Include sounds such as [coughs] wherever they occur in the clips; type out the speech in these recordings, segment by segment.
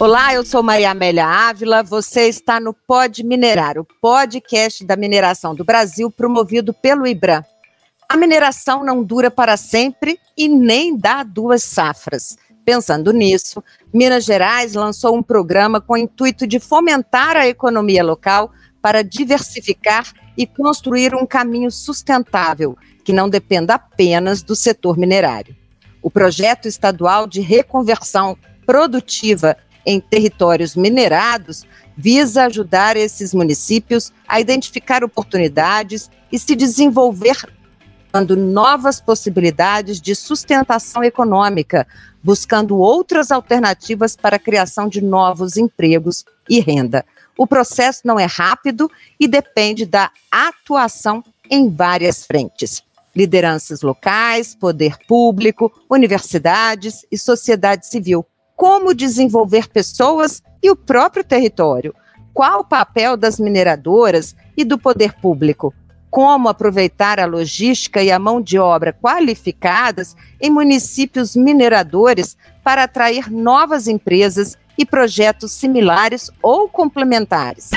Olá, eu sou Maria Amélia Ávila. Você está no Pod Minerar, o podcast da mineração do Brasil, promovido pelo IBRAM. A mineração não dura para sempre e nem dá duas safras. Pensando nisso, Minas Gerais lançou um programa com o intuito de fomentar a economia local para diversificar e construir um caminho sustentável que não dependa apenas do setor minerário. O projeto estadual de reconversão produtiva em territórios minerados visa ajudar esses municípios a identificar oportunidades e se desenvolver dando novas possibilidades de sustentação econômica, buscando outras alternativas para a criação de novos empregos e renda. O processo não é rápido e depende da atuação em várias frentes. Lideranças locais, poder público, universidades e sociedade civil como desenvolver pessoas e o próprio território, qual o papel das mineradoras e do poder público, como aproveitar a logística e a mão de obra qualificadas em municípios mineradores para atrair novas empresas e projetos similares ou complementares.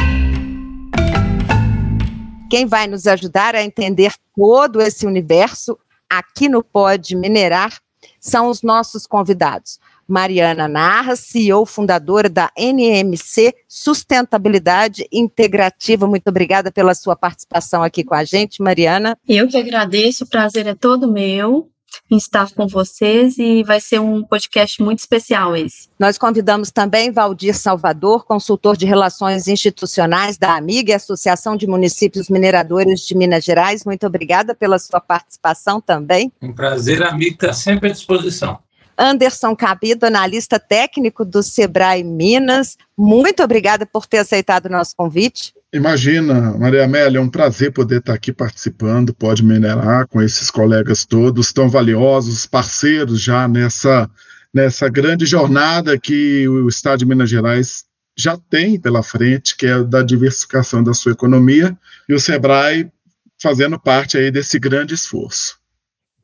Quem vai nos ajudar a entender todo esse universo aqui no Pode Minerar são os nossos convidados. Mariana Narra, CEO fundadora da NMC Sustentabilidade Integrativa. Muito obrigada pela sua participação aqui com a gente, Mariana. Eu que agradeço, o prazer é todo meu em estar com vocês e vai ser um podcast muito especial esse. Nós convidamos também Valdir Salvador, consultor de relações institucionais da Amiga, Associação de Municípios Mineradores de Minas Gerais. Muito obrigada pela sua participação também. Um prazer, amigo, está sempre à disposição. Anderson Cabido, analista técnico do Sebrae Minas. Muito obrigada por ter aceitado o nosso convite. Imagina, Maria Amélia, é um prazer poder estar aqui participando, pode minerar com esses colegas todos tão valiosos, parceiros já nessa, nessa grande jornada que o Estado de Minas Gerais já tem pela frente, que é da diversificação da sua economia, e o Sebrae fazendo parte aí desse grande esforço.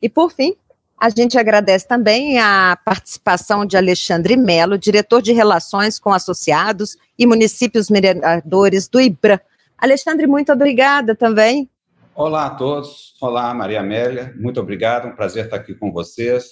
E por fim, a gente agradece também a participação de Alexandre Melo, diretor de Relações com Associados e Municípios Mineradores do IBRA. Alexandre, muito obrigada também. Olá a todos. Olá, Maria Amélia. Muito obrigado. Um prazer estar aqui com vocês.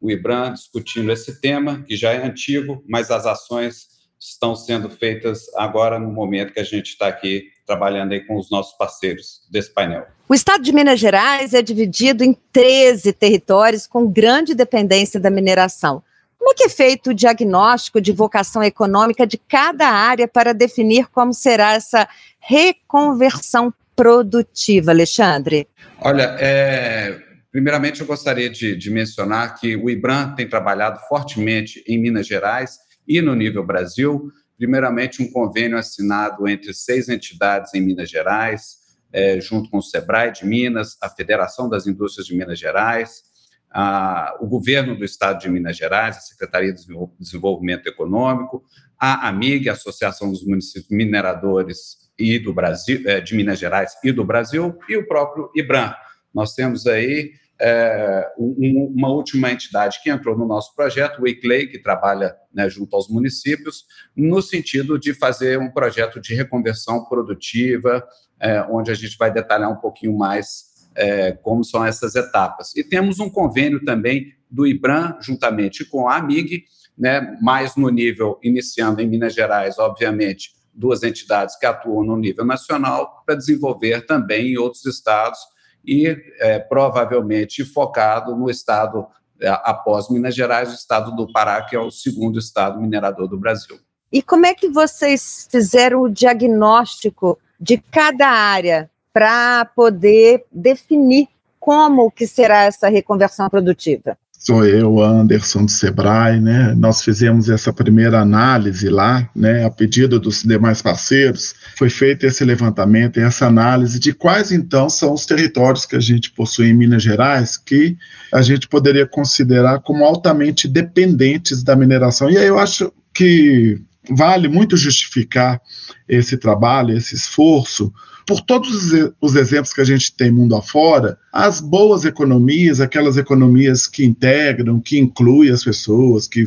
O IBRAM discutindo esse tema, que já é antigo, mas as ações estão sendo feitas agora no momento que a gente está aqui trabalhando aí com os nossos parceiros desse painel. O estado de Minas Gerais é dividido em 13 territórios com grande dependência da mineração. Como é que é feito o diagnóstico de vocação econômica de cada área para definir como será essa reconversão produtiva, Alexandre? Olha, é, primeiramente eu gostaria de, de mencionar que o IBRAM tem trabalhado fortemente em Minas Gerais e no nível Brasil. Primeiramente, um convênio assinado entre seis entidades em Minas Gerais, é, junto com o SEBRAE de Minas, a Federação das Indústrias de Minas Gerais, a, o governo do Estado de Minas Gerais, a Secretaria de Desenvolvimento Econômico, a AMIG, a Associação dos Municípios Mineradores e do Brasil, é, de Minas Gerais e do Brasil, e o próprio IBRAM. Nós temos aí é, um, uma última entidade que entrou no nosso projeto, o ICLEI, que trabalha né, junto aos municípios, no sentido de fazer um projeto de reconversão produtiva, é, onde a gente vai detalhar um pouquinho mais é, como são essas etapas. E temos um convênio também do IBRAM, juntamente com a AMIG, né, mais no nível, iniciando em Minas Gerais, obviamente, duas entidades que atuam no nível nacional, para desenvolver também em outros estados e é, provavelmente focado no estado, é, após Minas Gerais, o estado do Pará, que é o segundo estado minerador do Brasil. E como é que vocês fizeram o diagnóstico de cada área para poder definir como que será essa reconversão produtiva? Sou eu, Anderson do Sebrae, né? Nós fizemos essa primeira análise lá, né? A pedido dos demais parceiros, foi feito esse levantamento e essa análise de quais então são os territórios que a gente possui em Minas Gerais que a gente poderia considerar como altamente dependentes da mineração. E aí eu acho que vale muito justificar esse trabalho, esse esforço, por todos os exemplos que a gente tem mundo afora, as boas economias, aquelas economias que integram, que incluem as pessoas, que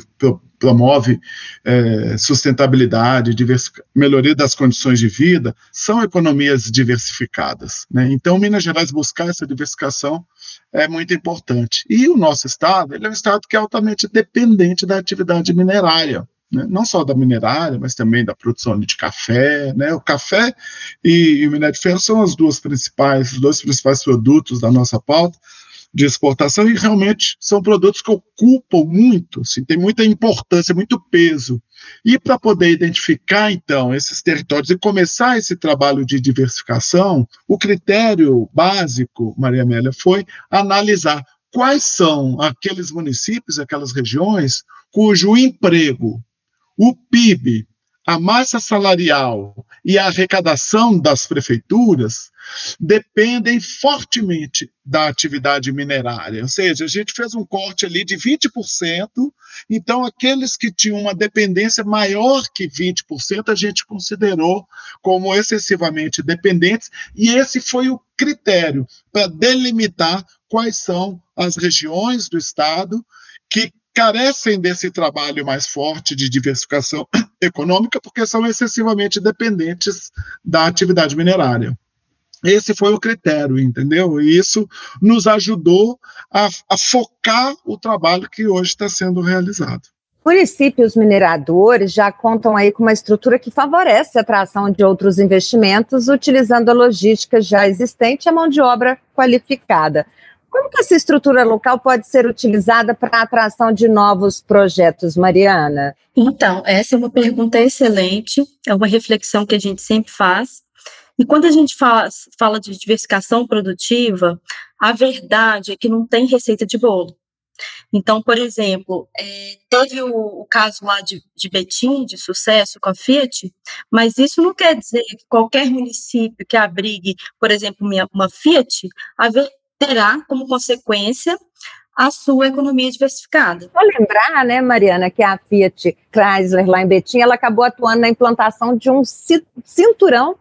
promove é, sustentabilidade, melhoria das condições de vida, são economias diversificadas. Né? Então, Minas Gerais buscar essa diversificação é muito importante. E o nosso estado, ele é um estado que é altamente dependente da atividade minerária. Né? Não só da minerária, mas também da produção de café. Né? O café e, e o minério de ferro são as duas principais, os dois principais produtos da nossa pauta, de exportação e realmente são produtos que ocupam muito, assim, tem muita importância, muito peso. E para poder identificar, então, esses territórios e começar esse trabalho de diversificação, o critério básico, Maria Amélia, foi analisar quais são aqueles municípios, aquelas regiões cujo emprego, o PIB, a massa salarial e a arrecadação das prefeituras dependem fortemente da atividade minerária. Ou seja, a gente fez um corte ali de 20%, então aqueles que tinham uma dependência maior que 20%, a gente considerou como excessivamente dependentes, e esse foi o critério para delimitar quais são as regiões do Estado que carecem desse trabalho mais forte de diversificação [coughs] econômica porque são excessivamente dependentes da atividade minerária. Esse foi o critério, entendeu? E isso nos ajudou a, a focar o trabalho que hoje está sendo realizado. Municípios mineradores já contam aí com uma estrutura que favorece a atração de outros investimentos, utilizando a logística já existente e a mão de obra qualificada. Como que essa estrutura local pode ser utilizada para a atração de novos projetos, Mariana? Então, essa é uma pergunta excelente, é uma reflexão que a gente sempre faz. E quando a gente fala, fala de diversificação produtiva, a verdade é que não tem receita de bolo. Então, por exemplo, é, teve o, caso lá de, de Betim, de sucesso com a Fiat, mas isso não quer dizer que qualquer município que abrigue, por exemplo, uma, Fiat, terá como consequência a sua economia diversificada. Vou lembrar, né, Mariana, que a Fiat Chrysler lá em Betim, ela acabou atuando na implantação de um cinturão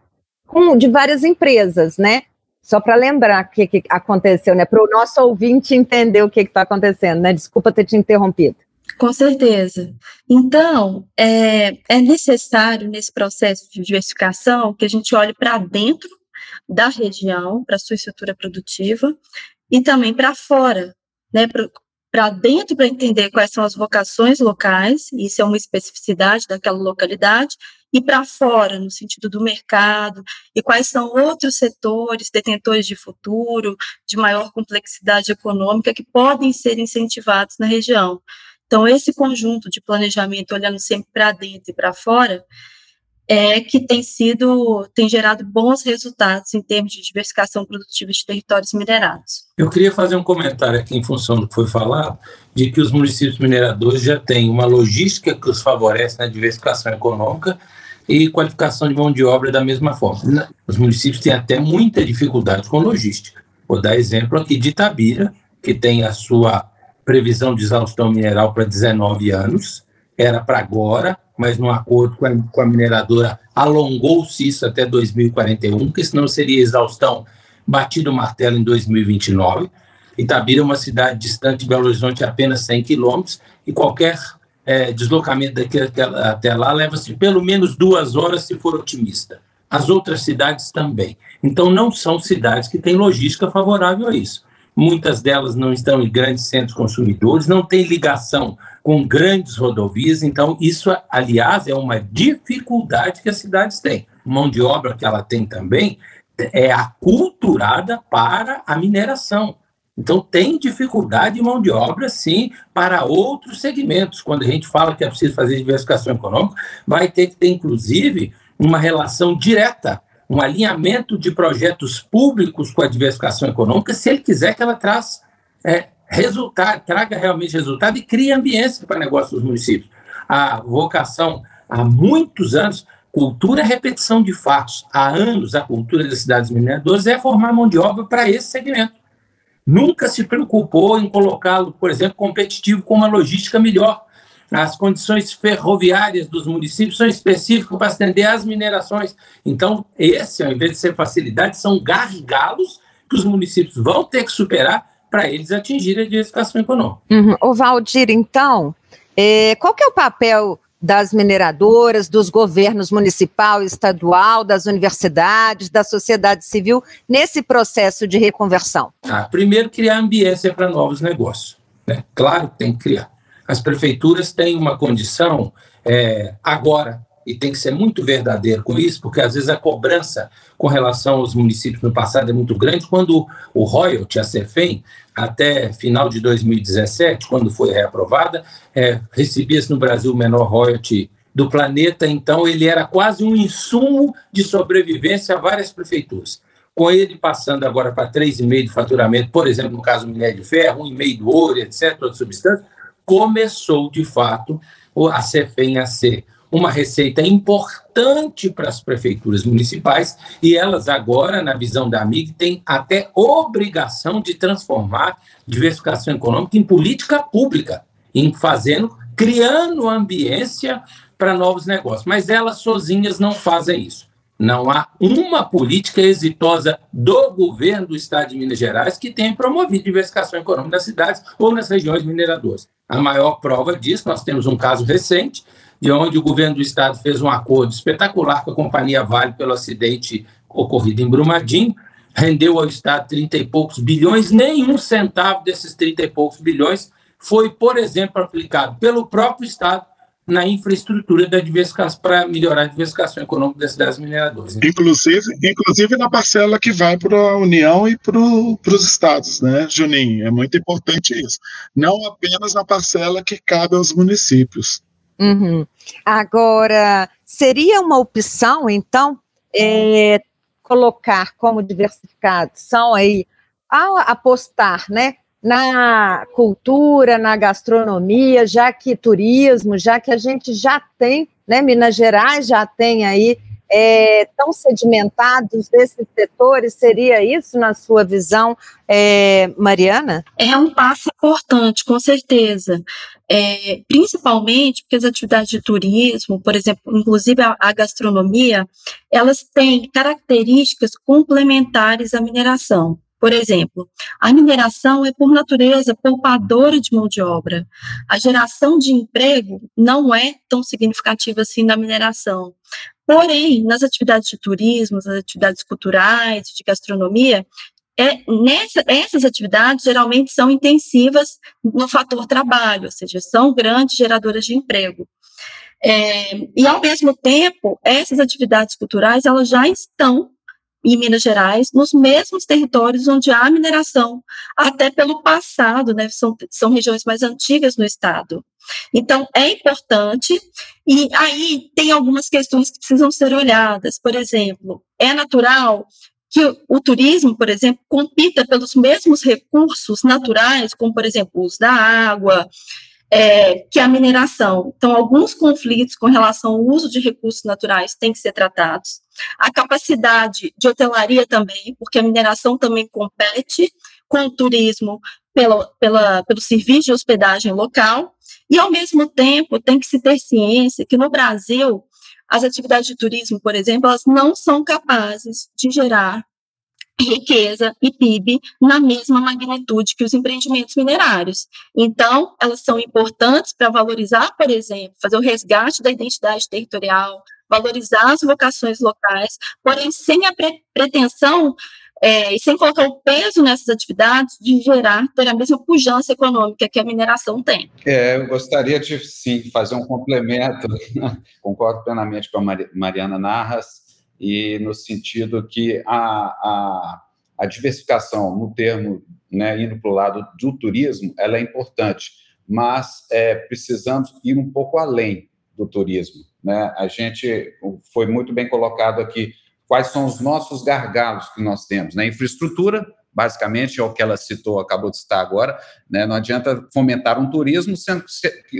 com, de várias empresas, né? Só para lembrar o que, que, aconteceu, né? Para o nosso ouvinte entender o que está acontecendo, né? Desculpa ter te interrompido. Com certeza. Então, é, é necessário nesse processo de diversificação que a gente olhe para dentro da região, para sua estrutura produtiva, e também para fora, né, para dentro para entender quais são as vocações locais, isso é uma especificidade daquela localidade, e para fora, no sentido do mercado, e quais são outros setores detentores de futuro, de maior complexidade econômica, que podem ser incentivados na região. Então, esse conjunto de planejamento, olhando sempre para dentro e para fora, é que tem sido, tem gerado bons resultados em termos de diversificação produtiva de territórios minerados. Eu queria fazer um comentário aqui em função do que foi falado, de que os municípios mineradores já têm uma logística que os favorece na diversificação econômica e qualificação de mão de obra da mesma forma. Os municípios têm até muita dificuldade com logística. Vou dar exemplo aqui de Itabira, que tem a sua previsão de exaustão mineral para 19 anos, era para agora, mas no acordo com a, com a mineradora alongou-se isso até 2041, que senão seria exaustão batido o martelo em 2029. Itabira é uma cidade distante de Belo Horizonte apenas 100 quilômetros e qualquer é, deslocamento daqui até lá leva-se pelo menos duas horas se for otimista. As outras cidades também. Então não são cidades que têm logística favorável a isso. Muitas delas não estão em grandes centros consumidores, não têm ligação com grandes rodovias, então isso, aliás, é uma dificuldade que as cidades têm. Mão de obra que ela tem também é aculturada para a mineração. Então, tem dificuldade de mão de obra, sim, para outros segmentos. Quando a gente fala que é preciso fazer diversificação econômica, vai ter que ter, inclusive, uma relação direta, um alinhamento de projetos públicos com a diversificação econômica, se ele quiser que ela traz, é, resultado, traga realmente resultado e crie ambiência para negócios dos municípios. A vocação, há muitos anos, cultura é repetição de fatos. Há anos, a cultura das cidades mineradoras é formar mão de obra para esse segmento. Nunca se preocupou em colocá-lo, por exemplo, competitivo com uma logística melhor. As condições ferroviárias dos municípios são específicas para atender às minerações. Então, esse, ao invés de ser facilidade, são gargalos que os municípios vão ter que superar para eles atingirem a diversificação econômica. Uhum. O Valdir, então, É, qual que é o papel das mineradoras, dos governos municipal e estadual, das universidades, da sociedade civil nesse processo de reconversão? Ah, primeiro, criar ambiência para novos negócios. Né? Claro que tem que criar. As prefeituras têm uma condição é, agora, e tem que ser muito verdadeiro com isso, porque às vezes a cobrança com relação aos municípios no passado é muito grande. Quando o royalty, a CEFEM, até final de 2017, quando foi reaprovada, é, recebia-se no Brasil o menor royalty do planeta, então ele era quase um insumo de sobrevivência a várias prefeituras. Com ele passando agora para 3,5% de faturamento, por exemplo, no caso do minério de ferro, 1,5% do ouro, etc., outras substâncias, começou, de fato, a CEFEM a ser uma receita importante para as prefeituras municipais e elas agora, na visão da AMIG, têm até obrigação de transformar diversificação econômica em política pública, em fazendo, criando ambiência para novos negócios. Mas elas sozinhas não fazem isso. Não há uma política exitosa do governo do Estado de Minas Gerais que tenha promovido diversificação econômica nas cidades ou nas regiões mineradoras. A maior prova disso, nós temos um caso recente de onde o governo do estado fez um acordo espetacular com a companhia Vale pelo acidente ocorrido em Brumadinho, rendeu ao estado 30 e poucos bilhões, nenhum centavo desses 30 e poucos bilhões foi, por exemplo, aplicado pelo próprio estado na infraestrutura da diversificação para melhorar a diversificação econômica das cidades mineradoras. Inclusive, inclusive na parcela que vai para a União e para os estados, né, Juninho? É muito importante isso. Não apenas na parcela que cabe aos municípios. Uhum. Agora, seria uma opção, então, é, colocar como diversificação aí, ao apostar, né, na cultura, na gastronomia, já que turismo, já que a gente já tem, né, Minas Gerais já tem aí é, tão sedimentados desses setores? Seria isso, na sua visão, é, Mariana? É um passo importante, com certeza. É, principalmente porque as atividades de turismo, por exemplo, inclusive a, a gastronomia, elas têm características complementares à mineração. Por exemplo, a mineração é, por natureza, poupadora de mão de obra. A geração de emprego não é tão significativa assim na mineração. Porém, nas atividades de turismo, nas atividades culturais, de gastronomia, é, nessa, essas atividades geralmente são intensivas no fator trabalho, ou seja, são grandes geradoras de emprego. É, e, ao mesmo tempo, essas atividades culturais elas já estão em Minas Gerais, nos mesmos territórios onde há mineração, até pelo passado, né, são, são regiões mais antigas no estado. Então, é importante, e aí tem algumas questões que precisam ser olhadas. Por exemplo, é natural que o turismo, por exemplo, compita pelos mesmos recursos naturais, como, por exemplo, o uso da água, é, que a mineração. Então, alguns conflitos com relação ao uso de recursos naturais têm que ser tratados. A capacidade de hotelaria também, porque a mineração também compete com o turismo pela, pela, pelo serviço de hospedagem local, e, ao mesmo tempo, tem que se ter ciência que no Brasil, as atividades de turismo, por exemplo, elas não são capazes de gerar riqueza e PIB na mesma magnitude que os empreendimentos minerários. Então, elas são importantes para valorizar, por exemplo, fazer o resgate da identidade territorial, valorizar as vocações locais, porém sem a pre pretensão é, e sem colocar o peso nessas atividades de gerar, ter a mesma pujança econômica que a mineração tem. É, eu gostaria de, sim, fazer um complemento, [laughs] concordo plenamente com a Mariana Narras, e no sentido que a, a, a diversificação no termo, né, indo para o lado do turismo, ela é importante, mas é, precisamos ir um pouco além do turismo. Né? A gente foi muito bem colocado aqui quais são os nossos gargalos que nós temos. Né? Infraestrutura, basicamente, é o que ela citou, acabou de citar agora. Né? Não adianta fomentar um turismo sendo,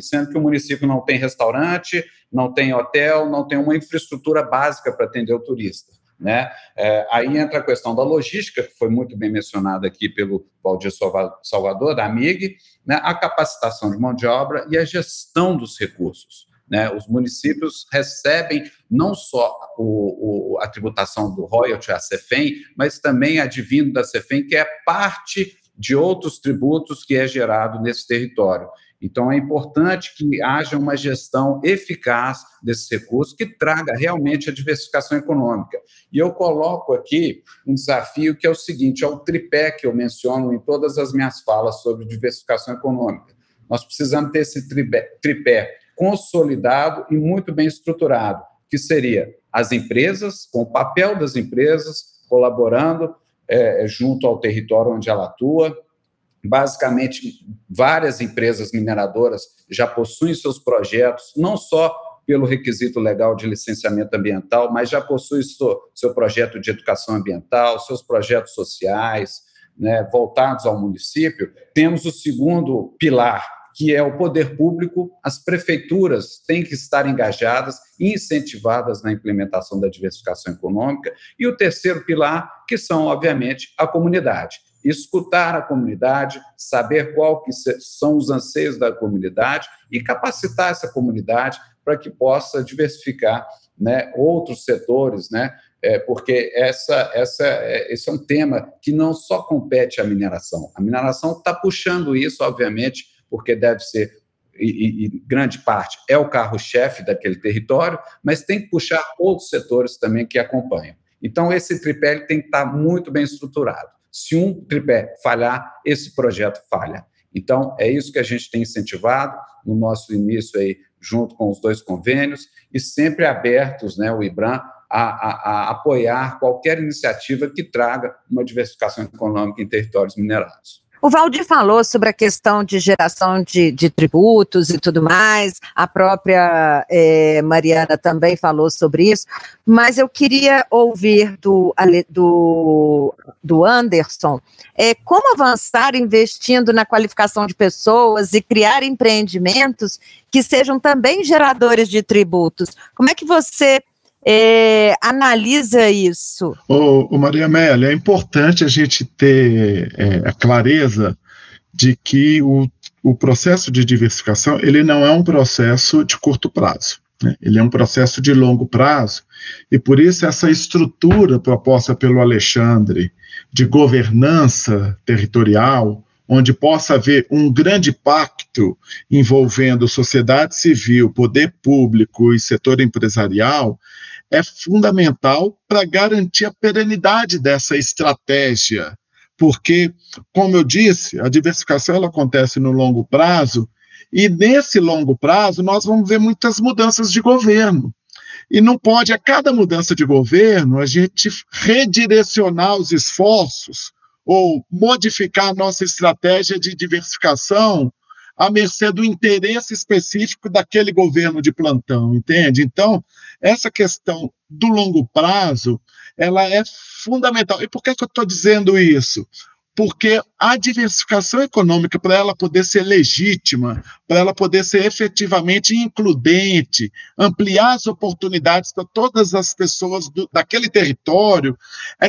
sendo que o município não tem restaurante, não tem hotel, não tem uma infraestrutura básica para atender o turista. Né? É, aí entra a questão da logística, que foi muito bem mencionada aqui pelo Valdir Salvador, da AMIG, né? a capacitação de mão de obra e a gestão dos recursos. Né? Os municípios recebem não só o, o, a tributação do royalty, a CEFEM, mas também a divino da CEFEM, que é parte de outros tributos que é gerado nesse território. Então, é importante que haja uma gestão eficaz desses recursos que traga realmente a diversificação econômica. E eu coloco aqui um desafio que é o seguinte: é o tripé que eu menciono em todas as minhas falas sobre diversificação econômica. Nós precisamos ter esse tripé, tripé consolidado e muito bem estruturado, que seria as empresas, com o papel das empresas colaborando é, junto ao território onde ela atua, Basicamente, várias empresas mineradoras já possuem seus projetos, não só pelo requisito legal de licenciamento ambiental, mas já possui seu, seu projeto de educação ambiental, seus projetos sociais, né, voltados ao município. Temos o segundo pilar, que é o poder público, as prefeituras têm que estar engajadas e incentivadas na implementação da diversificação econômica, e o terceiro pilar, que são, obviamente, a comunidade escutar a comunidade, saber que são os anseios da comunidade e capacitar essa comunidade para que possa diversificar né, outros setores, né, é, porque essa, essa, é, esse é um tema que não só compete à mineração. A mineração está puxando isso, obviamente, porque deve ser, e, e grande parte, é o carro-chefe daquele território, mas tem que puxar outros setores também que acompanham. Então, esse tripé tem que estar muito bem estruturado. Se um tripé falhar, esse projeto falha. Então, é isso que a gente tem incentivado no nosso início aí, junto com os dois convênios, e sempre abertos, né, o IBRAM, a, a, a apoiar qualquer iniciativa que traga uma diversificação econômica em territórios minerados. O Valdir falou sobre a questão de geração de, de tributos e tudo mais, a própria é, Mariana também falou sobre isso, mas eu queria ouvir do, do, do Anderson é, como avançar investindo na qualificação de pessoas e criar empreendimentos que sejam também geradores de tributos. Como é que você é, analisa isso? O, Maria Amélia, é importante a gente ter é, a clareza de que o, o processo de diversificação ele não é um processo de curto prazo. Né? Ele é um processo de longo prazo e por isso essa estrutura proposta pelo Alexandre de governança territorial, onde possa haver um grande pacto envolvendo sociedade civil, poder público e setor empresarial, é fundamental para garantir a perenidade dessa estratégia, porque, como eu disse, a diversificação ela acontece no longo prazo, e nesse longo prazo nós vamos ver muitas mudanças de governo. E não pode, a cada mudança de governo, a gente redirecionar os esforços ou modificar a nossa estratégia de diversificação à mercê do interesse específico daquele governo de plantão, entende? Então, essa questão do longo prazo, ela é fundamental. E por que, que eu estou dizendo isso? Porque a diversificação econômica, para ela poder ser legítima, para ela poder ser efetivamente includente, ampliar as oportunidades para todas as pessoas do, daquele território, é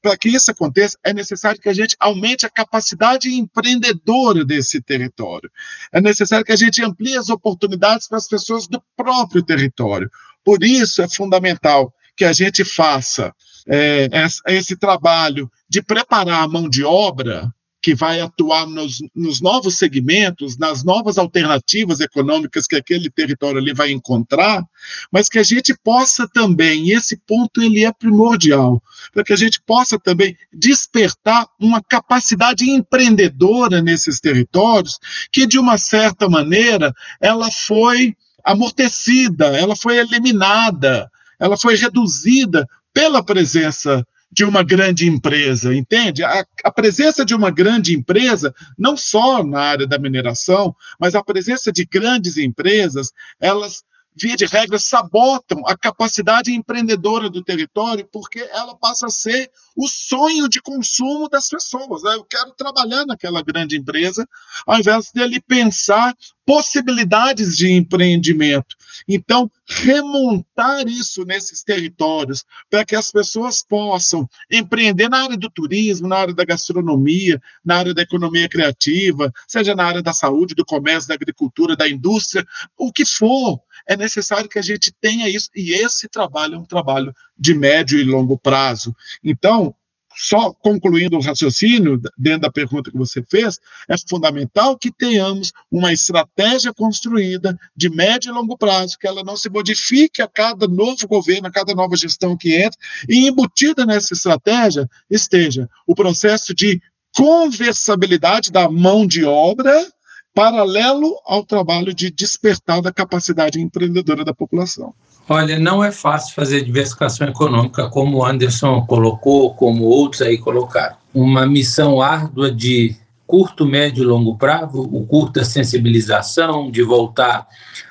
para que isso aconteça, é necessário que a gente aumente a capacidade empreendedora desse território. É necessário que a gente amplie as oportunidades para as pessoas do próprio território. Por isso é fundamental que a gente faça é, esse trabalho de preparar a mão de obra que vai atuar nos, nos, novos segmentos, nas novas alternativas econômicas que aquele território ali vai encontrar, mas que a gente possa também, e esse ponto ele é primordial, para que a gente possa também despertar uma capacidade empreendedora nesses territórios, que de uma certa maneira ela foi amortecida, ela foi eliminada, ela foi reduzida pela presença de uma grande empresa, entende? A, a, presença de uma grande empresa, não só na área da mineração, mas a presença de grandes empresas, elas via de regra, sabotam a capacidade empreendedora do território, porque ela passa a ser o sonho de consumo das pessoas. Né? Eu quero trabalhar naquela grande empresa, ao invés dele pensar possibilidades de empreendimento. Então, remontar isso nesses territórios, para que as pessoas possam empreender na área do turismo, na área da gastronomia, na área da economia criativa, seja na área da saúde, do comércio, da agricultura, da indústria, o que for é necessário que a gente tenha isso, e esse trabalho é um trabalho de médio e longo prazo. Então, só concluindo o raciocínio dentro da pergunta que você fez, é fundamental que tenhamos uma estratégia construída de médio e longo prazo, que ela não se modifique a cada novo governo, a cada nova gestão que entra, e embutida nessa estratégia esteja o processo de conversabilidade da mão de obra paralelo ao trabalho de despertar da capacidade empreendedora da população. Olha, não é fácil fazer diversificação econômica, como o Anderson colocou, como outros aí colocaram. Uma missão árdua de curto, médio e longo prazo, o curto da sensibilização, de voltar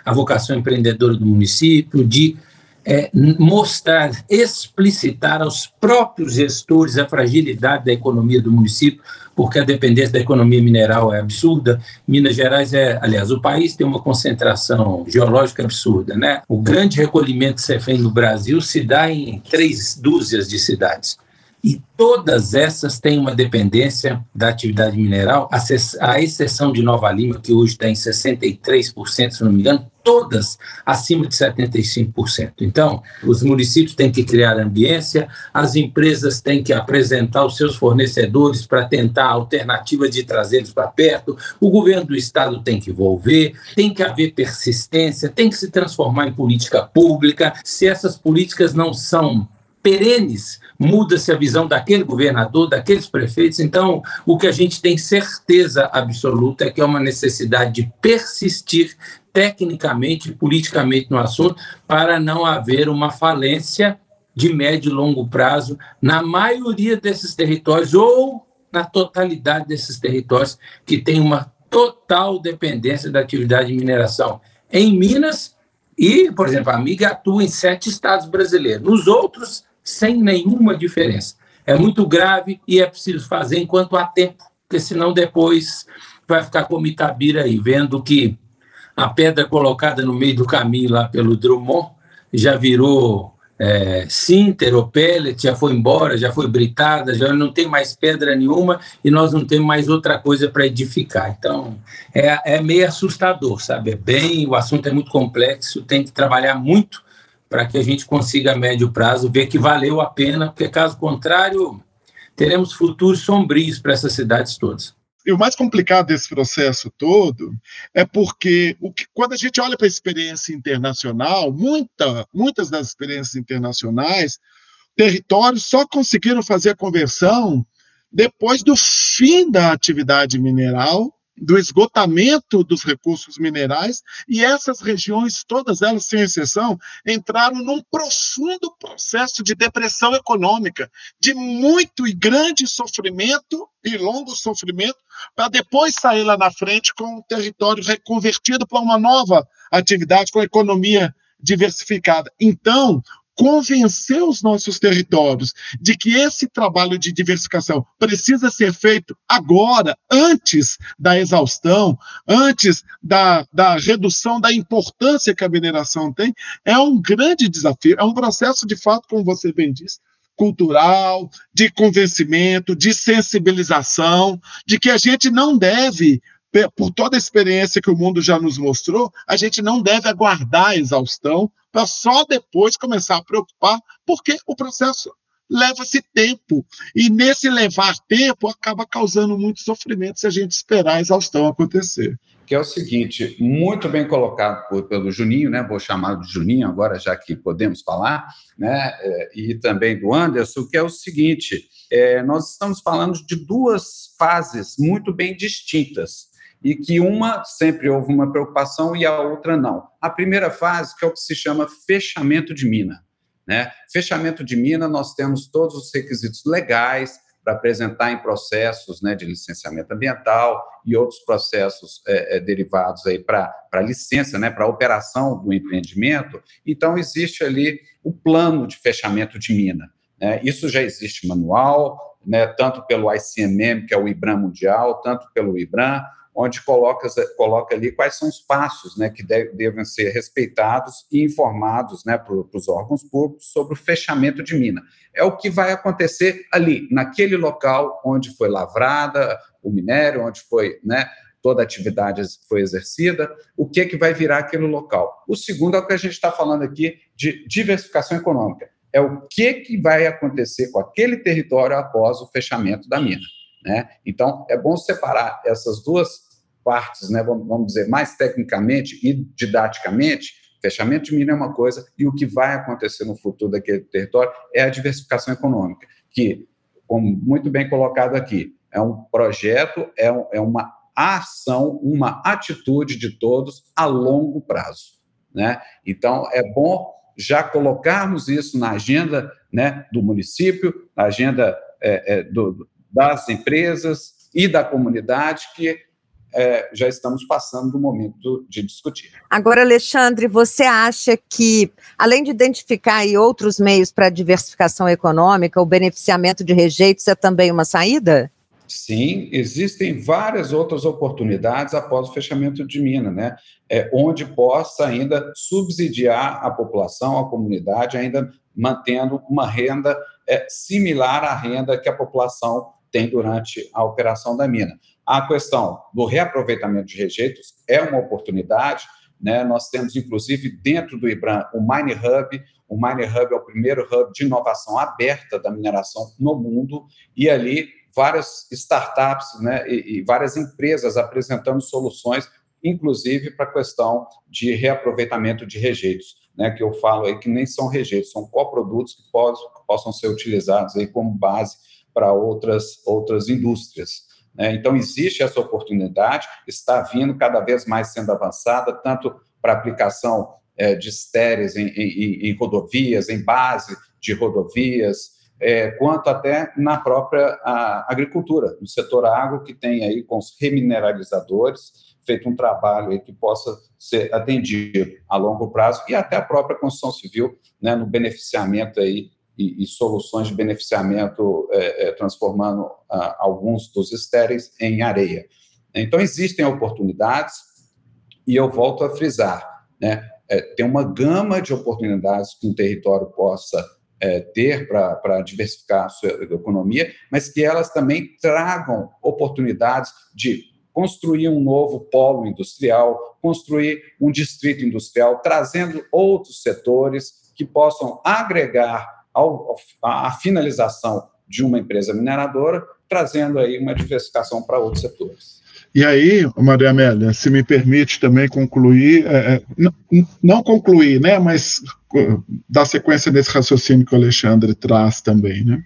à vocação empreendedora do município, de é, mostrar, explicitar aos próprios gestores a fragilidade da economia do município, porque a dependência da economia mineral é absurda. Minas Gerais é, aliás, o país tem uma concentração geológica absurda, né? O grande recolhimento que se fez no Brasil se dá em três dúzias de cidades. E todas essas têm uma dependência da atividade mineral, a exceção de Nova Lima, que hoje está em 63%, se não me engano, todas acima de 75%. Então, os municípios têm que criar ambiência, as empresas têm que apresentar os seus fornecedores para tentar alternativas de trazê-los para perto, o governo do estado tem que envolver, tem que haver persistência, tem que se transformar em política pública. Se essas políticas não são perenes, muda-se a visão daquele governador, daqueles prefeitos. Então, o que a gente tem certeza absoluta é que é uma necessidade de persistir tecnicamente e politicamente no assunto para não haver uma falência de médio e longo prazo na maioria desses territórios ou na totalidade desses territórios que tem uma total dependência da atividade de mineração. Em Minas, e, por exemplo, a Amiga atua em sete estados brasileiros. Nos outros, sem nenhuma diferença. É muito grave e é preciso fazer enquanto há tempo, porque senão depois vai ficar como Itabira aí, vendo que a pedra colocada no meio do caminho lá pelo Drummond já virou é, Sinter ou pellet, já foi embora, já foi britada, já não tem mais pedra nenhuma e nós não temos mais outra coisa para edificar. Então, é, é meio assustador, sabe? É bem, o assunto é muito complexo, tem que trabalhar muito para que a gente consiga a médio prazo ver que valeu a pena, porque caso contrário, teremos futuros sombrios para essas cidades todas. E o mais complicado desse processo todo é porque o que, quando a gente olha para a experiência internacional, muita, muitas das experiências internacionais, territórios só conseguiram fazer a conversão depois do fim da atividade mineral do esgotamento dos recursos minerais, e essas regiões, todas elas, sem exceção, entraram num profundo processo de depressão econômica, de muito e grande sofrimento e longo sofrimento, para depois sair lá na frente com o território reconvertido para uma nova atividade, com economia diversificada. Então, convencer os nossos territórios de que esse trabalho de diversificação precisa ser feito agora, antes da exaustão, antes da, da redução da importância que a mineração tem, é um grande desafio, é um processo, de fato, como você bem disse, cultural, de convencimento, de sensibilização, de que a gente não deve por toda a experiência que o mundo já nos mostrou, a gente não deve aguardar a exaustão para só depois começar a preocupar, porque o processo leva-se tempo. E nesse levar tempo acaba causando muito sofrimento se a gente esperar a exaustão acontecer. Que é o seguinte, muito bem colocado por, pelo Juninho, né? Vou chamar de Juninho agora, já que podemos falar, né? É, e também do Anderson, que é o seguinte: é, nós estamos falando de duas fases muito bem distintas e que uma sempre houve uma preocupação e a outra não. A primeira fase, que é o que se chama fechamento de mina. Né? Fechamento de mina, nós temos todos os requisitos legais para apresentar em processos né, de licenciamento ambiental e outros processos é, é, derivados para licença, né, para operação do empreendimento. Então, existe ali o plano de fechamento de mina. Né? Isso já existe manual, né, tanto pelo ICMM, que é o IBRAM Mundial, tanto pelo IBRAM, onde coloca, coloca ali quais são os passos né, que deve, devem ser respeitados e informados né, para os órgãos públicos sobre o fechamento de mina. É o que vai acontecer ali, naquele local onde foi lavrada o minério, onde foi né, toda a atividade foi exercida, o que, que vai virar aquele local. O segundo é o que a gente está falando aqui de diversificação econômica. é o que, que vai acontecer com aquele território após o fechamento da mina. Né? Então, é bom separar essas duas partes, né, vamos, dizer, mais tecnicamente e didaticamente, fechamento de mina é uma coisa e o que vai acontecer no futuro daquele território é a diversificação econômica, que, como muito bem colocado aqui, é um projeto, é, um, é uma ação, uma atitude de todos a longo prazo. Né? Então, é bom já colocarmos isso na agenda né, do município, na agenda é, é, do, das empresas e da comunidade, que é, já estamos passando do momento de discutir. Agora, Alexandre, você acha que, além de identificar outros meios para diversificação econômica, o beneficiamento de rejeitos é também uma saída? Sim, existem várias outras oportunidades após o fechamento de mina, né? É, onde possa ainda subsidiar a população, a comunidade, ainda mantendo uma renda é, similar à renda que a população tem durante a operação da mina. A questão do reaproveitamento de rejeitos é uma oportunidade, né? Nós temos, inclusive, dentro do IBRAM, o Mine Hub. O Mine Hub é o primeiro hub de inovação aberta da mineração no mundo, e ali várias startups né, e, e várias empresas apresentando soluções, inclusive para a questão de reaproveitamento de rejeitos, né, que eu falo aí que nem são rejeitos, são coprodutos que possam, possam ser utilizados aí como base para outras, outras indústrias. Né? Então, existe essa oportunidade, está vindo cada vez mais sendo avançada, tanto para aplicação é, de estéreis em, em, em rodovias, em base de rodovias, é, quanto até na própria agricultura, no setor agro, que tem aí com os remineralizadores feito um trabalho que possa ser atendido a longo prazo e até a própria construção civil, né, no beneficiamento aí e, e soluções de beneficiamento, é, é, transformando alguns dos estéreis em areia. Então, existem oportunidades, e eu volto a frisar, né, é, tem uma gama de oportunidades que um território possa é, ter para diversificar a sua economia, mas que elas também tragam oportunidades de construir um novo polo industrial, construir um distrito industrial, trazendo outros setores que possam agregar ao, a finalização de uma empresa mineradora, trazendo aí uma diversificação para outros setores. E aí, Maria Amélia, se me permite também concluir, é, é não, não, concluir, né, mas dar sequência nesse raciocínio que o Alexandre traz também, né?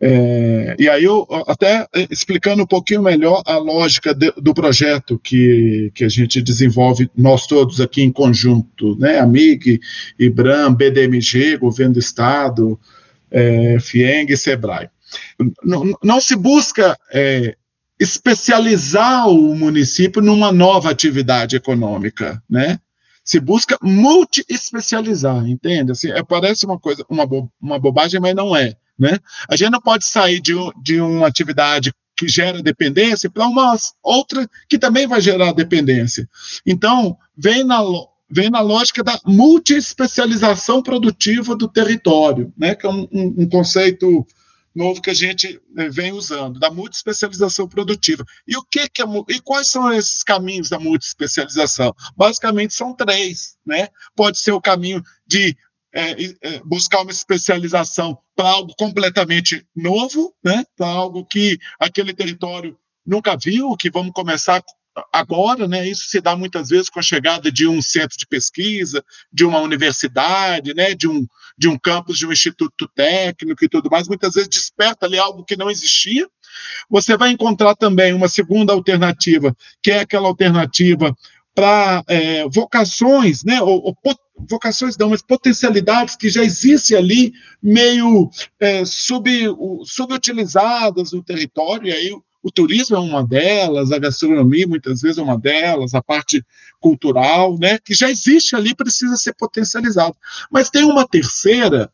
É, e aí, eu, até explicando um pouquinho melhor a lógica de, do projeto que, que a gente desenvolve, nós todos aqui em conjunto, né, AMIG, IBRAM, BDMG, Governo do Estado, é, FIENG e SEBRAE. Não, não se busca é, especializar o município numa nova atividade econômica, né? Se busca multi-especializar, entende? Assim, é, parece uma coisa, uma, bo uma bobagem, mas não é, né? A gente não pode sair de, de uma atividade que gera dependência para uma outra que também vai gerar dependência. Então, vem na, vem na lógica da multi-especialização produtiva do território, né? Que é um, um, um conceito novo que a gente né, vem usando, da multiespecialização produtiva. E o que, que é, e quais são esses caminhos da multiespecialização? Basicamente são três, né? Pode ser o caminho de é, é, buscar uma especialização para algo completamente novo, né? Para algo que aquele território nunca viu, que vamos começar agora, né, isso se dá muitas vezes com a chegada de um centro de pesquisa, de uma universidade, né, de um, de um campus de um instituto técnico e tudo mais, muitas vezes desperta ali algo que não existia. Você vai encontrar também uma segunda alternativa, que é aquela alternativa para é, vocações, né, ou, ou vocações não, mas potencialidades que já existem ali, meio é, sub, subutilizadas no território, e aí o turismo é uma delas, a gastronomia muitas vezes é uma delas, a parte cultural, né, que já existe ali, precisa ser potencializado. Mas tem uma terceira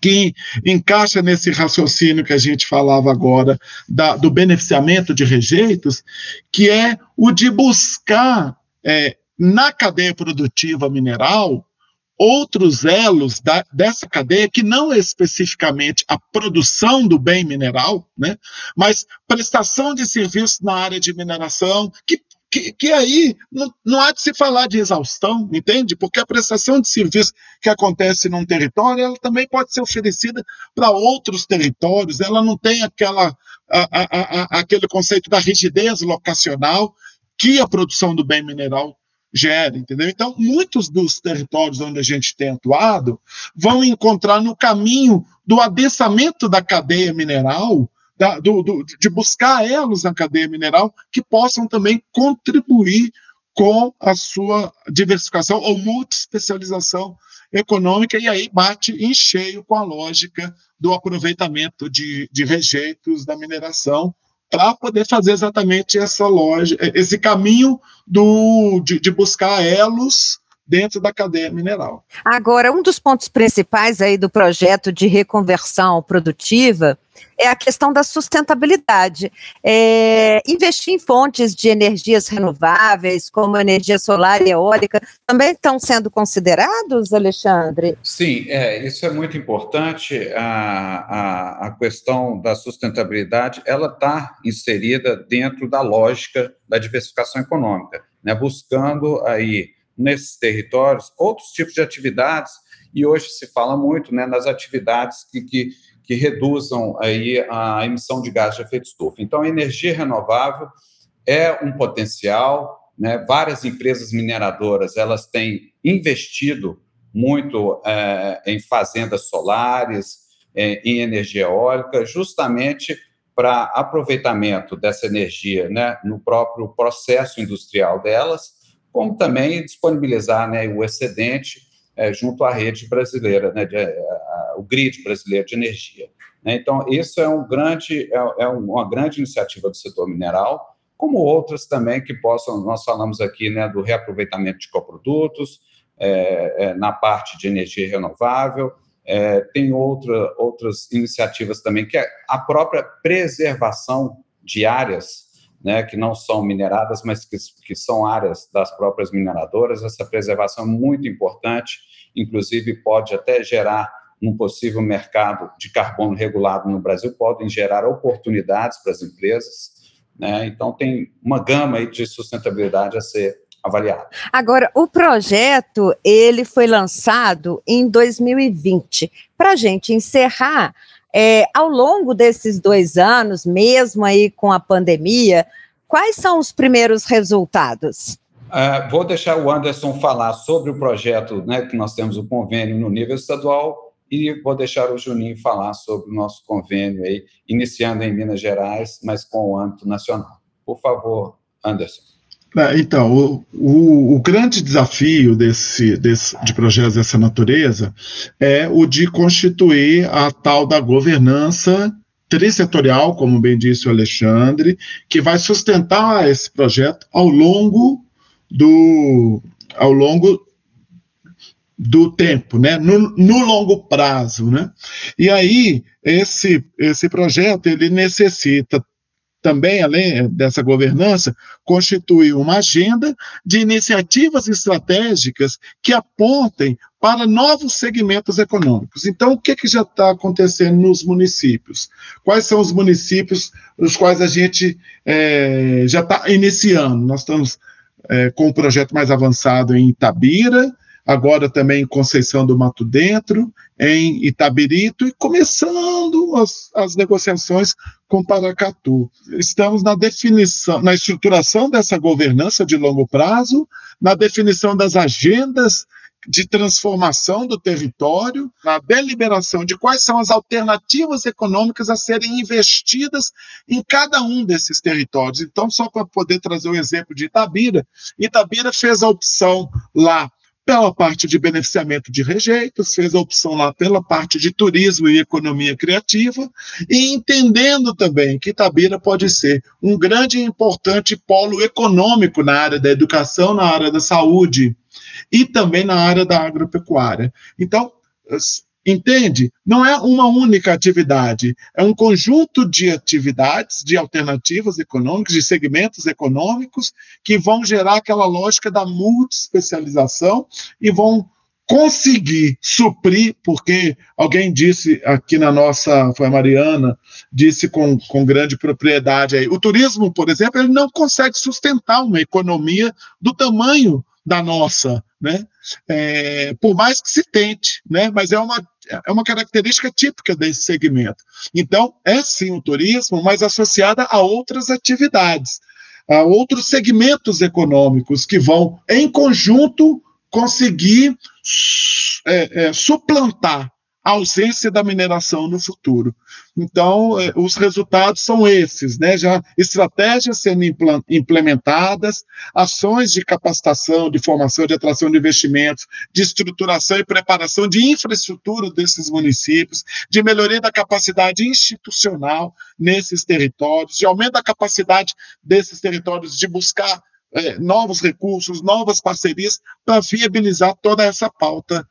que encaixa nesse raciocínio que a gente falava agora da, do beneficiamento de rejeitos, que é o de buscar é, na cadeia produtiva mineral outros elos da, dessa cadeia que não é especificamente a produção do bem mineral, né, mas prestação de serviços na área de mineração, que, que, que aí não, não, há de se falar de exaustão, entende? Porque a prestação de serviço que acontece num território, ela também pode ser oferecida para outros territórios, ela não tem aquela, a, a, a, aquele conceito da rigidez locacional que a produção do bem mineral gera, entendeu? Então, muitos dos territórios onde a gente tem atuado vão encontrar no caminho do adensamento da cadeia mineral da, do, do, de buscar elos na cadeia mineral que possam também contribuir com a sua diversificação ou multiespecialização econômica, e aí bate em cheio com a lógica do aproveitamento de, de rejeitos da mineração para poder fazer exatamente essa lógica, esse caminho do, de, de buscar elos dentro da cadeia mineral. Agora, um dos pontos principais aí do projeto de reconversão produtiva é a questão da sustentabilidade. É, investir em fontes de energias renováveis, como energia solar e eólica, também estão sendo considerados, Alexandre? Sim, é, isso é muito importante. A, a, a questão da sustentabilidade ela está inserida dentro da lógica da diversificação econômica, né, buscando aí nesses territórios outros tipos de atividades e hoje se fala muito né, nas atividades que, que, que reduzam aí a emissão de gás de efeito estufa. Então, a energia renovável é um potencial, né? várias empresas mineradoras elas têm investido muito é, em fazendas solares, é, em energia eólica, justamente para aproveitamento dessa energia né, no próprio processo industrial delas, como também disponibilizar né, o excedente é, junto à rede brasileira, né, de, grid brasileiro de energia. Né? Então, isso é, um grande, é, é, uma grande iniciativa do setor mineral, como outras também que possam, nós falamos aqui né, do reaproveitamento de coprodutos, é, é, na parte de energia renovável, é, tem outra, outras iniciativas também, que é a própria preservação de áreas né, que não são mineradas, mas que, que são áreas das próprias mineradoras. Essa preservação é muito importante, inclusive pode até gerar um possível mercado de carbono regulado no Brasil, podem gerar oportunidades para as empresas. Né? Então, tem uma gama de sustentabilidade a ser avaliada. Agora, o projeto ele foi lançado em 2020. Para a gente encerrar, é, ao longo desses dois anos, mesmo aí com a pandemia, quais são os primeiros resultados? Uh, vou deixar o Anderson falar sobre o projeto, né, que nós temos o convênio no nível estadual, e vou deixar o Juninho falar sobre o nosso convênio aí, iniciando em Minas Gerais, mas com o âmbito nacional. Por favor, Anderson. É, então, o, o, o, grande desafio desse, desse, de projetos dessa natureza é o de constituir a tal da governança trissetorial, como bem disse o Alexandre, que vai sustentar esse projeto ao longo do, ao longo do tempo, né? no, no longo prazo. Né? E aí, esse, esse projeto ele necessita também, além dessa governança, constitui uma agenda de iniciativas estratégicas que apontem para novos segmentos econômicos. Então, o que, que já está acontecendo nos municípios? Quais são os municípios nos quais a gente é, já está iniciando? Nós estamos é, com o um projeto mais avançado em Itabira, agora também em Conceição do Mato Dentro, em Itabirito, e começando as, as negociações com Paracatu. Estamos na definição, na estruturação dessa governança de longo prazo, na definição das agendas de transformação do território, na deliberação de quais são as alternativas econômicas a serem investidas em cada um desses territórios. Então, só para poder trazer o um exemplo de Itabira, Itabira fez a opção lá pela parte de beneficiamento de rejeitos, fez a opção lá pela parte de turismo e economia criativa, e entendendo também que Itabira pode ser um grande e importante polo econômico na área da educação, na área da saúde e também na área da agropecuária. Então, Entende? Não é uma única atividade, é um conjunto de atividades, de alternativas econômicas, de segmentos econômicos que vão gerar aquela lógica da multiespecialização e vão conseguir suprir, porque alguém disse aqui na nossa, foi a Mariana, disse com, com grande propriedade aí, o turismo, por exemplo, ele não consegue sustentar uma economia do tamanho da nossa, né? É, por mais que se tente, né? Mas é uma, é uma característica típica desse segmento. Então, é sim o turismo, mas associada a outras atividades, a outros segmentos econômicos que vão, em conjunto, conseguir é, é, suplantar ausência da mineração no futuro. Então, é, os resultados são esses, né? Já estratégias sendo implementadas, ações de capacitação, de formação, de atração de investimentos, de estruturação e preparação de infraestrutura desses municípios, de melhoria da capacidade institucional nesses territórios, de aumento da capacidade desses territórios de buscar é, novos recursos, novas parcerias para viabilizar toda essa pauta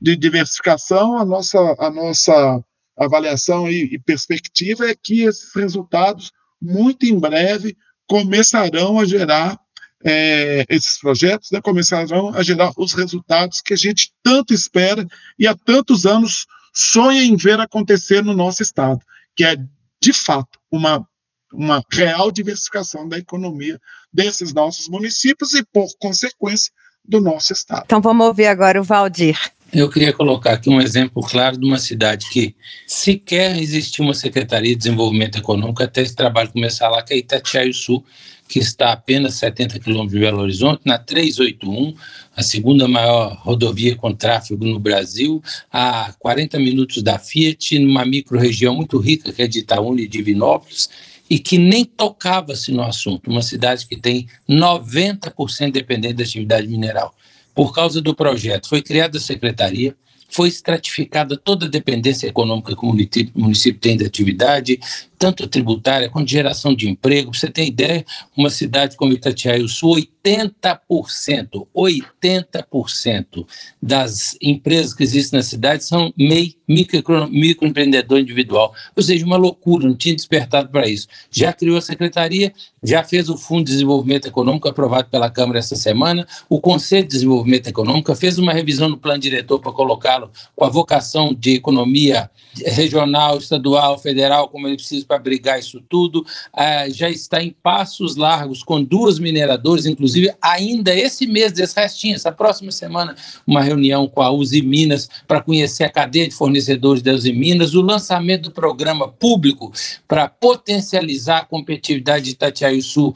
de diversificação. A nossa, a nossa avaliação e, e perspectiva é que esses resultados, muito em breve, começarão a gerar é, esses projetos né, começarão a gerar os resultados que a gente tanto espera e há tantos anos sonha em ver acontecer no nosso estado, que é de fato uma uma real diversificação da economia desses nossos municípios e, por consequência, do nosso estado. Então vamos ouvir agora o Valdir. Eu queria colocar aqui um exemplo claro de uma cidade que sequer existia uma Secretaria de Desenvolvimento Econômico até esse trabalho começar lá, que é Itatiaio Sul, que está a apenas 70 quilômetros de Belo Horizonte, na 381, a segunda maior rodovia com tráfego no Brasil, a 40 minutos da Fiat, numa micro-região muito rica, que é de Itaúna e Divinópolis, e que nem tocava-se no assunto, uma cidade que tem 90% dependente da atividade mineral. Por causa do projeto, foi criada a secretaria, foi estratificada toda a dependência econômica que o município, tem da atividade, tanto tributária quanto geração de emprego. Você ter ideia, uma cidade como Itatiaia Sul, 80%, 80% das empresas que existem na cidade são MEI, micro, microempreendedor individual. Ou seja, uma loucura, não tinha despertado para isso. Já criou a secretaria, já fez o Fundo de Desenvolvimento Econômico aprovado pela Câmara essa semana, o Conselho de Desenvolvimento Econômico fez uma revisão no plano diretor para colocá-lo com a vocação de economia regional, estadual, federal, como ele precisa para brigar isso tudo, ah, já está em passos largos com duas mineradoras, inclusive ainda esse mês, desse restinho, essa próxima semana, uma reunião com a Uzi Minas para conhecer a cadeia de fornecedores da Uzi Minas, o lançamento do programa público para potencializar a competitividade de Itatiaia Sul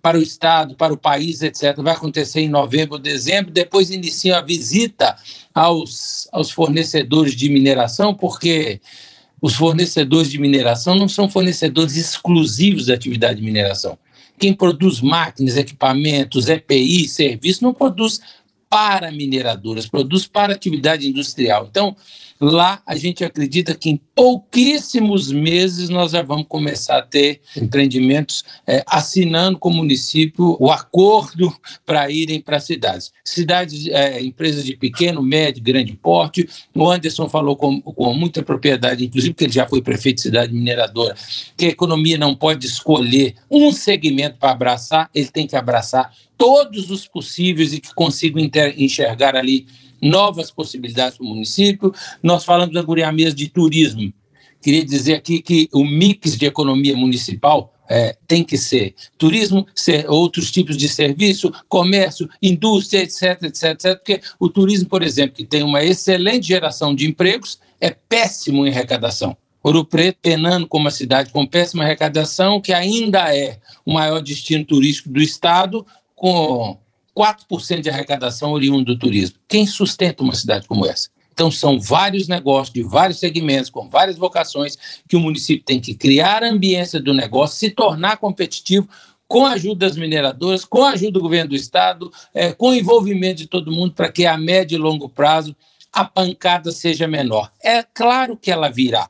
para o Estado, para o país, etc. Vai acontecer em novembro, dezembro. Depois inicia a visita aos, aos fornecedores de mineração, porque os fornecedores de mineração não são fornecedores exclusivos da atividade de mineração. Quem produz máquinas, equipamentos, EPI, serviços, não produz para mineradoras, produz para atividade industrial. Então, Lá a gente acredita que em pouquíssimos meses nós já vamos começar a ter empreendimentos é, assinando com o município o acordo para irem para cidades. Cidades, é, empresas de pequeno, médio, grande porte. O Anderson falou com, com muita propriedade, inclusive porque ele já foi prefeito de cidade mineradora, que a economia não pode escolher um segmento para abraçar, ele tem que abraçar todos os possíveis e que consigam enxergar ali novas possibilidades para o município. Nós falamos, Anguriamias, de turismo. Queria dizer aqui que o mix de economia municipal é, tem que ser turismo, ser outros tipos de serviço, comércio, indústria, etc, etc, etc, porque o turismo, por exemplo, que tem uma excelente geração de empregos, é péssimo em arrecadação. Ouro Preto penando como uma cidade com péssima arrecadação, que ainda é o maior destino turístico do estado, com 4% de arrecadação oriundo do turismo. Quem sustenta uma cidade como essa? Então, são vários negócios de vários segmentos, com várias vocações, que o município tem que criar a ambiência do negócio, se tornar competitivo com a ajuda das mineradoras, com a ajuda do governo do Estado, é, com o envolvimento de todo mundo, para que a médio e longo prazo a pancada seja menor. É claro que ela virá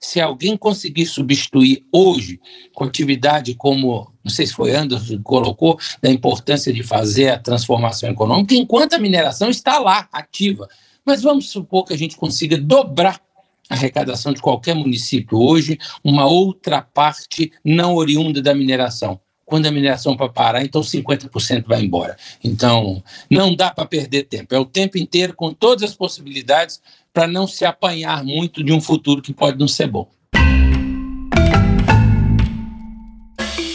se alguém conseguir substituir hoje com atividade como, não sei se foi Anderson que colocou, da importância de fazer a transformação econômica, enquanto a mineração está lá, ativa. Mas vamos supor que a gente consiga dobrar a arrecadação de qualquer município hoje, uma outra parte não oriunda da mineração. Quando a mineração para parar, então 50% vai embora. Então, não dá para perder tempo. É o tempo inteiro com todas as possibilidades para não se apanhar muito de um futuro que pode não ser bom.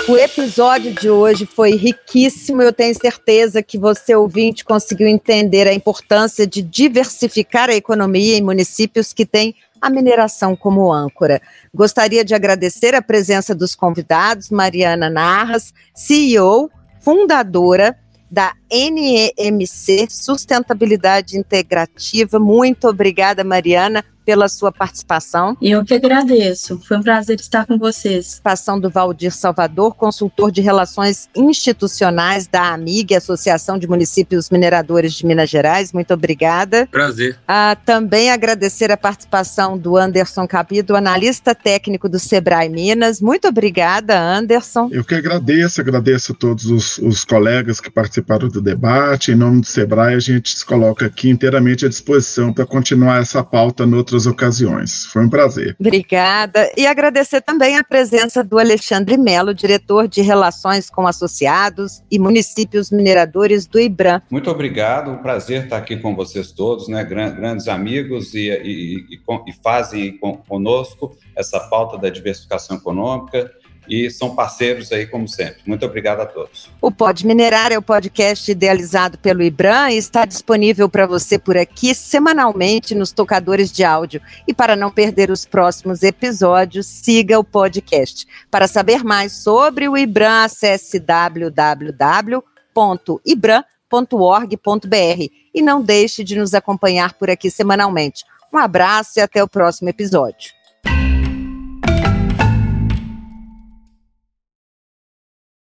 O episódio de hoje foi riquíssimo. Eu tenho certeza que você, ouvinte, conseguiu entender a importância de diversificar a economia em municípios que têm a mineração como âncora. Gostaria de agradecer a presença dos convidados, Mariana Narras, CEO, fundadora da NEMC Sustentabilidade Integrativa. Muito obrigada, Mariana, pela sua participação. Eu que agradeço. Foi um prazer estar com vocês. Participação do Valdir Salvador, consultor de relações institucionais da AMIG, Associação de Municípios Mineradores de Minas Gerais. Muito obrigada. Prazer. Ah, também agradecer a participação do Anderson Cabido, analista técnico do Sebrae Minas. Muito obrigada, Anderson. Eu que agradeço, agradeço a todos os, os colegas que participaram do debate. Em nome do Sebrae, a gente se coloca aqui inteiramente à disposição para continuar essa pauta no outro outras ocasiões. Foi um prazer. Obrigada. E agradecer também a presença do Alexandre Melo, diretor de Relações com Associados e Municípios Mineradores do IBRAM. Muito obrigado, um prazer estar aqui com vocês todos, né? grandes amigos e, e, e, e fazem conosco essa pauta da diversificação econômica e são parceiros aí, como sempre. Muito obrigado a todos. O Pode Minerar é o podcast idealizado pelo IBRAM e está disponível para você por aqui semanalmente nos tocadores de áudio. E para não perder os próximos episódios, siga o podcast. Para saber mais sobre o IBRAM, acesse www.ibram.org.br e não deixe de nos acompanhar por aqui semanalmente. Um abraço e até o próximo episódio.